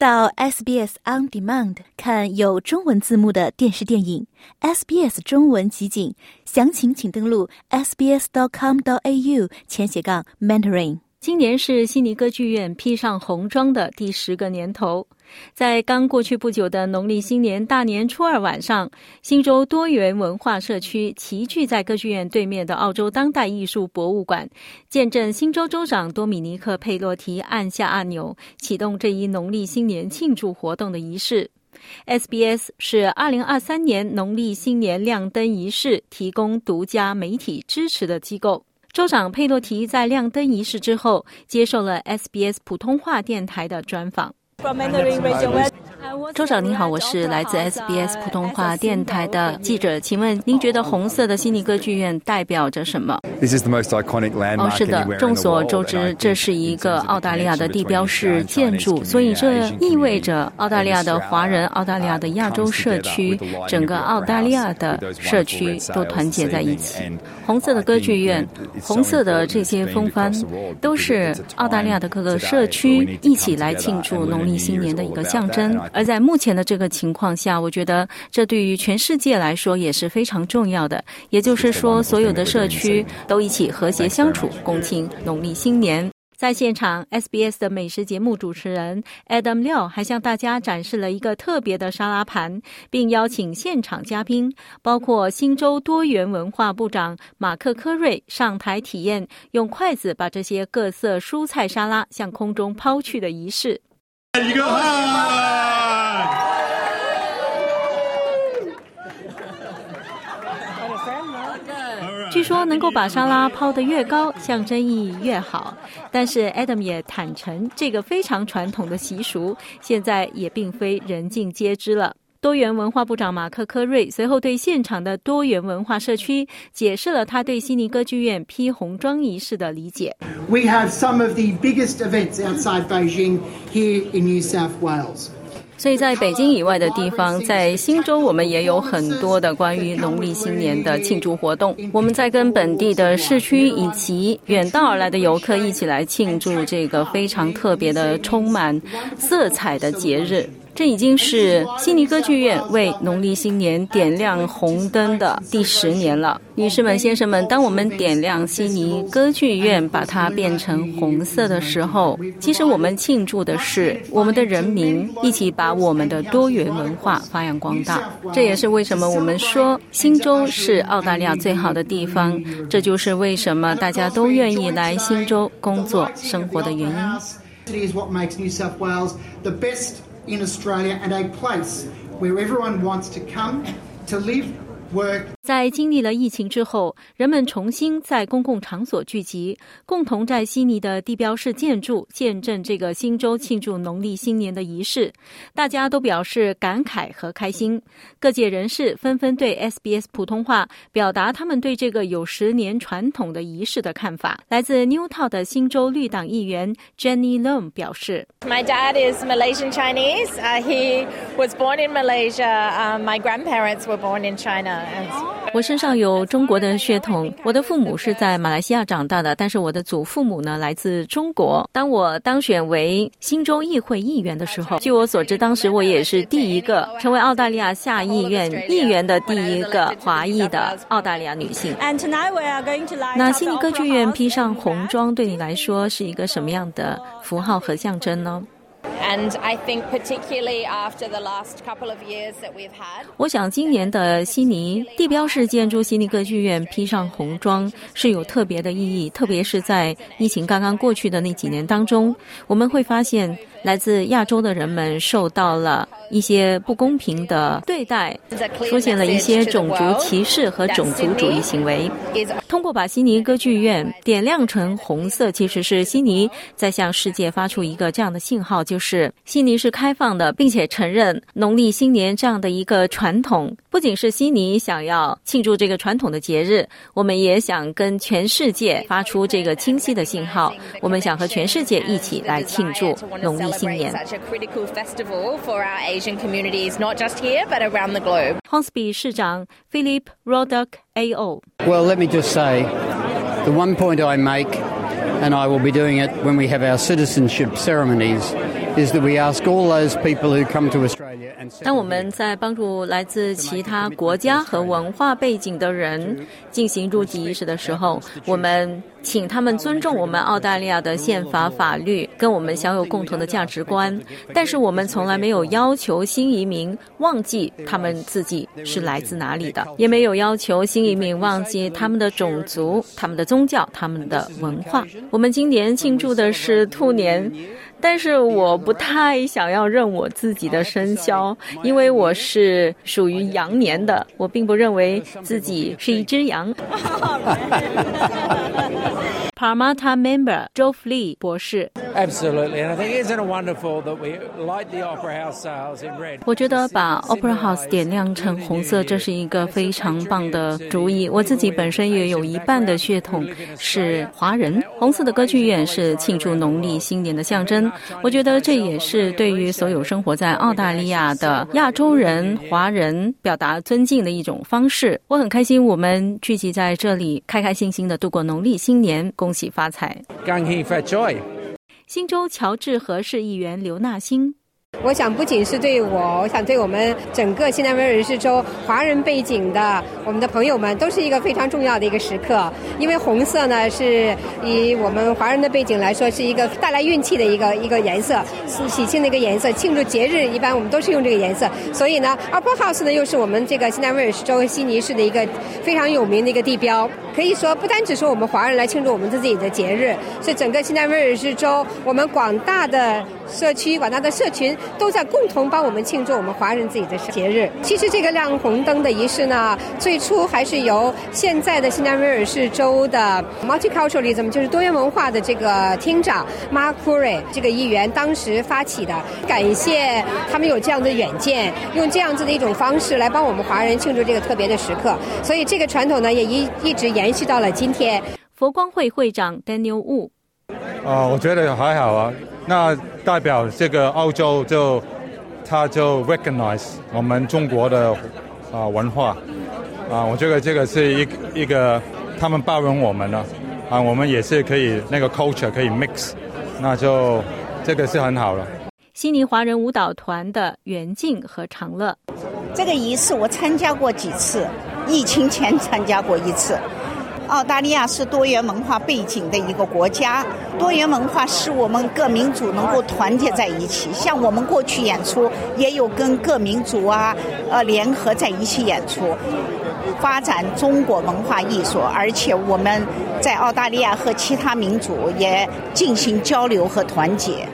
到 SBS On Demand 看有中文字幕的电视电影，SBS 中文集锦，详情请登录 sbs dot com dot au 前斜杠 mentoring。今年是悉尼歌剧院披上红装的第十个年头，在刚过去不久的农历新年大年初二晚上，新州多元文化社区齐聚在歌剧院对面的澳洲当代艺术博物馆，见证新州州长多米尼克·佩洛提按下按钮，启动这一农历新年庆祝活动的仪式。SBS 是二零二三年农历新年亮灯仪式提供独家媒体支持的机构。州长佩洛提在亮灯仪式之后，接受了 SBS 普通话电台的专访。州长您好，我是来自 SBS 普通话电台的记者，请问您觉得红色的悉尼歌剧院代表着什么？哦，是的，众所周知，这是一个澳大利亚的地标式建筑，所以这意味着澳大利亚的华人、澳大利亚的亚洲社区、整个澳大利亚的社区都团结在一起。红色的歌剧院，红色的这些风帆，都是澳大利亚的各个社区一起来庆祝农历新年的一个象征。而在目前的这个情况下，我觉得这对于全世界来说也是非常重要的。也就是说，所有的社区都一起和谐相处，共庆农历新年。在现场，SBS 的美食节目主持人 Adam 廖还向大家展示了一个特别的沙拉盘，并邀请现场嘉宾，包括新州多元文化部长马克科瑞上台体验用筷子把这些各色蔬菜沙拉向空中抛去的仪式。一个据说能够把沙拉抛得越高，象征意义越好。但是 Adam 也坦诚，这个非常传统的习俗，现在也并非人尽皆知了。多元文化部长马克·科瑞随后对现场的多元文化社区解释了他对悉尼歌剧院披红装仪式的理解。We have some of the biggest events outside Beijing here in New South Wales. 所以在北京以外的地方，在新州，我们也有很多的关于农历新年的庆祝活动。我们在跟本地的市区以及远道而来的游客一起来庆祝这个非常特别的、充满色彩的节日。这已经是悉尼歌剧院为农历新年点亮红灯的第十年了，女士们、先生们，当我们点亮悉尼歌剧院，把它变成红色的时候，其实我们庆祝的是我们的人民一起把我们的多元文化发扬光大。这也是为什么我们说新州是澳大利亚最好的地方，这就是为什么大家都愿意来新州工作、生活的原因。In Australia and a place where everyone wants to come to live, work 在经历了疫情之后，人们重新在公共场所聚集，共同在悉尼的地标式建筑见证这个新州庆祝农历新年的仪式。大家都表示感慨和开心。各界人士纷纷对 SBS 普通话表达他们对这个有十年传统的仪式的看法。来自 Newtown 的新州绿党议员 Jenny Lom 表示：“My dad is Malaysian Chinese. He was born in Malaysia. My grandparents were born in China.” 我身上有中国的血统，我的父母是在马来西亚长大的，但是我的祖父母呢来自中国。当我当选为新州议会议员的时候，据我所知，当时我也是第一个成为澳大利亚下议院议员的第一个华裔的澳大利亚女性。那悉尼歌剧院披上红装，对你来说是一个什么样的符号和象征呢？And I think particularly after the last couple of years that we've had，我想今年的悉尼地标式建筑悉尼歌剧院披上红装是有特别的意义，特别是在疫情刚刚过去的那几年当中，我们会发现。来自亚洲的人们受到了一些不公平的对待，出现了一些种族歧视和种族主义行为。通过把悉尼歌剧院点亮成红色，其实是悉尼在向世界发出一个这样的信号，就是悉尼是开放的，并且承认农历新年这样的一个传统。不仅是悉尼想要庆祝这个传统的节日，我们也想跟全世界发出这个清晰的信号。我们想和全世界一起来庆祝农历。such a critical festival for our Asian communities, not just here but around the globe. Hornsby 市长 Philip Roddock AO. Well, let me just say the one point I make, and I will be doing it when we have our citizenship ceremonies, is that we ask all those people who come to Australia and 当我们在帮助来自其他国家和文化背景的人进行入籍仪式的时候，我们 请他们尊重我们澳大利亚的宪法法律，跟我们享有共同的价值观。但是我们从来没有要求新移民忘记他们自己是来自哪里的，也没有要求新移民忘记他们的种族、他们的宗教、他们的文化。我们今年庆祝的是兔年。但是我不太想要认我自己的生肖，因为我是属于羊年的，我并不认为自己是一只羊。Parmata member Joe Flee 博士。Absolutely, and I think isn't it wonderful that we light the Opera House sails in red? 我觉得把 Opera House 点亮成红色，这是一个非常棒的主意。我自己本身也有一半的血统是华人，红色的歌剧院是庆祝农历新年的象征。我觉得这也是对于所有生活在澳大利亚的亚洲人、华人表达尊敬的一种方式。我很开心，我们聚集在这里，开开心心的度过农历新年，恭喜发财，恭喜发财。新州乔治河市议员刘纳新。我想，不仅是对我，我想对我们整个新南威尔士州华人背景的我们的朋友们，都是一个非常重要的一个时刻。因为红色呢，是以我们华人的背景来说，是一个带来运气的一个一个颜色，是喜庆的一个颜色。庆祝节日，一般我们都是用这个颜色。所以呢，Upper House 呢，又是我们这个新南威尔士州悉尼市的一个非常有名的一个地标。可以说，不单只是我们华人来庆祝我们自己的节日，是整个新南威尔士州我们广大的社区、广大的社群。都在共同帮我们庆祝我们华人自己的节日。其实这个亮红灯的仪式呢，最初还是由现在的新南威尔士州的 Multiculturalism，就是多元文化的这个厅长 Mark Curry 这个议员当时发起的。感谢他们有这样的远见，用这样子的一种方式来帮我们华人庆祝这个特别的时刻。所以这个传统呢，也一一直延续到了今天。佛光会会长 Daniel Wu。啊，我觉得还好啊。那代表这个澳洲就，他就 recognize 我们中国的啊文化，啊，我觉得这个是一一个他们包容我们了，啊，我们也是可以那个 culture 可以 mix，那就这个是很好了。悉尼华人舞蹈团的袁静和长乐，这个仪式我参加过几次，疫情前参加过一次。澳大利亚是多元文化背景的一个国家，多元文化使我们各民族能够团结在一起。像我们过去演出，也有跟各民族啊，呃，联合在一起演出，发展中国文化艺术。而且我们在澳大利亚和其他民族也进行交流和团结。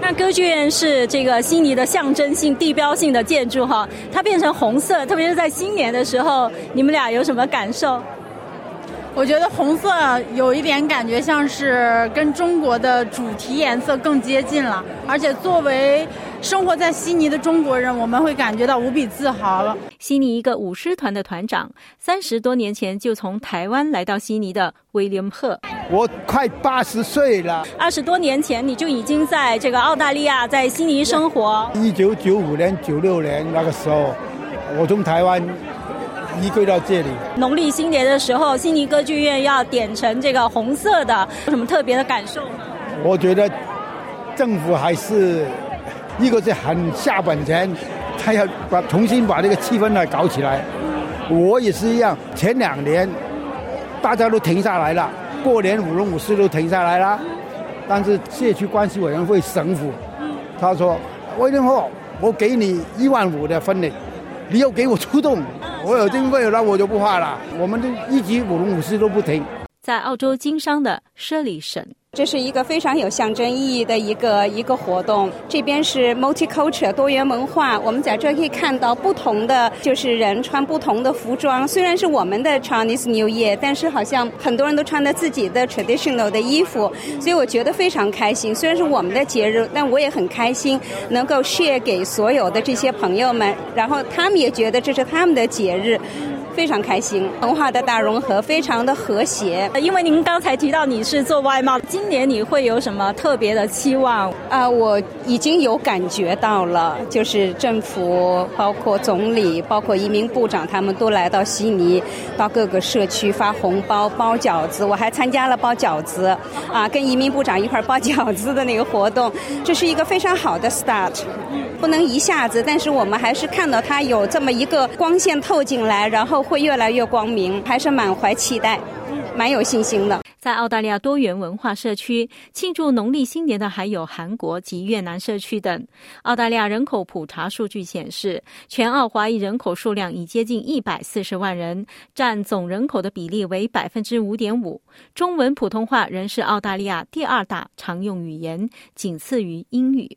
那歌剧院是这个悉尼的象征性、地标性的建筑哈，它变成红色，特别是在新年的时候，你们俩有什么感受？我觉得红色有一点感觉像是跟中国的主题颜色更接近了，而且作为生活在悉尼的中国人，我们会感觉到无比自豪了。悉尼一个舞狮团的团长，三十多年前就从台湾来到悉尼的威廉赫。我快八十岁了。二十多年前你就已经在这个澳大利亚，在悉尼生活。一九九五年、九六年那个时候，我从台湾。移归到这里。农历新年的时候，悉尼歌剧院要点成这个红色的，有什么特别的感受吗？我觉得政府还是一个是很下本钱，他要把重新把这个气氛呢搞起来。我也是一样，前两年大家都停下来了，过年舞龙舞狮都停下来了，但是社区关系委员会省府他说：“威廉后，我给你一万五的分礼，你要给我出动。”我有经费，那我就不怕了。我们都一级舞龙舞狮都不停。在澳洲经商的舍里省。这是一个非常有象征意义的一个一个活动。这边是 multicultural 多元文化，我们在这可以看到不同的就是人穿不同的服装。虽然是我们的 Chinese New Year，但是好像很多人都穿着自己的 traditional 的衣服，所以我觉得非常开心。虽然是我们的节日，但我也很开心能够 share 给所有的这些朋友们，然后他们也觉得这是他们的节日。非常开心，文化的大融合，非常的和谐。因为您刚才提到你是做外贸，今年你会有什么特别的期望？啊，我已经有感觉到了，就是政府、包括总理、包括移民部长，他们都来到悉尼，到各个社区发红包、包饺子。我还参加了包饺子，啊，跟移民部长一块包饺子的那个活动，这是一个非常好的 start。不能一下子，但是我们还是看到它有这么一个光线透进来，然后会越来越光明，还是满怀期待，蛮有信心的。在澳大利亚多元文化社区庆祝农历新年的还有韩国及越南社区等。澳大利亚人口普查数据显示，全澳华裔人口数量已接近一百四十万人，占总人口的比例为百分之五点五。中文普通话仍是澳大利亚第二大常用语言，仅次于英语。